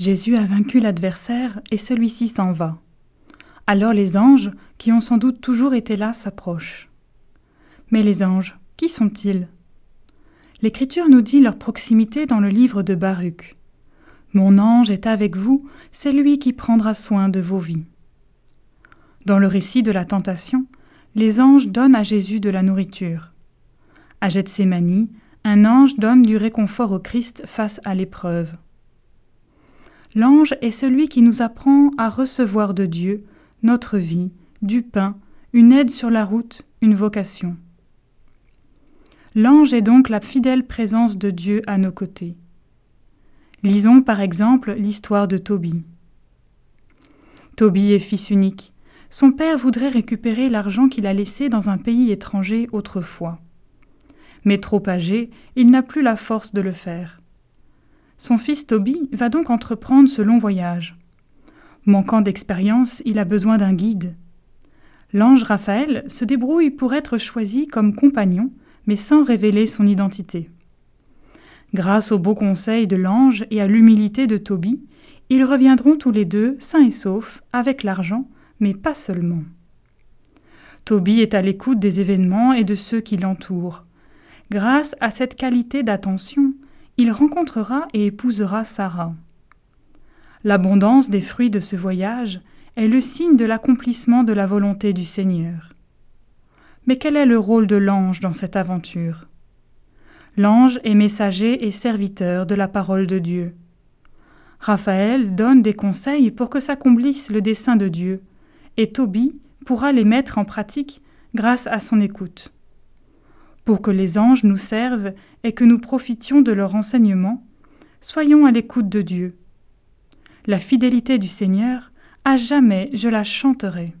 Jésus a vaincu l'adversaire et celui-ci s'en va. Alors les anges, qui ont sans doute toujours été là, s'approchent. Mais les anges, qui sont-ils? L'Écriture nous dit leur proximité dans le livre de Baruch. Mon ange est avec vous, c'est lui qui prendra soin de vos vies. Dans le récit de la tentation, les anges donnent à Jésus de la nourriture. À Gethsémani, un ange donne du réconfort au Christ face à l'épreuve. L'ange est celui qui nous apprend à recevoir de Dieu notre vie, du pain, une aide sur la route, une vocation. L'ange est donc la fidèle présence de Dieu à nos côtés. Lisons par exemple l'histoire de Tobie. Tobie est fils unique. Son père voudrait récupérer l'argent qu'il a laissé dans un pays étranger autrefois. Mais trop âgé, il n'a plus la force de le faire. Son fils Tobie va donc entreprendre ce long voyage. Manquant d'expérience, il a besoin d'un guide. L'ange Raphaël se débrouille pour être choisi comme compagnon, mais sans révéler son identité. Grâce au beau conseil de l'ange et à l'humilité de Tobie, ils reviendront tous les deux, sains et saufs, avec l'argent, mais pas seulement. Tobie est à l'écoute des événements et de ceux qui l'entourent. Grâce à cette qualité d'attention, il rencontrera et épousera Sarah. L'abondance des fruits de ce voyage est le signe de l'accomplissement de la volonté du Seigneur. Mais quel est le rôle de l'ange dans cette aventure? L'ange est messager et serviteur de la parole de Dieu. Raphaël donne des conseils pour que s'accomplisse le dessein de Dieu, et Tobie pourra les mettre en pratique grâce à son écoute. Pour que les anges nous servent et que nous profitions de leur enseignement, soyons à l'écoute de Dieu. La fidélité du Seigneur, à jamais je la chanterai.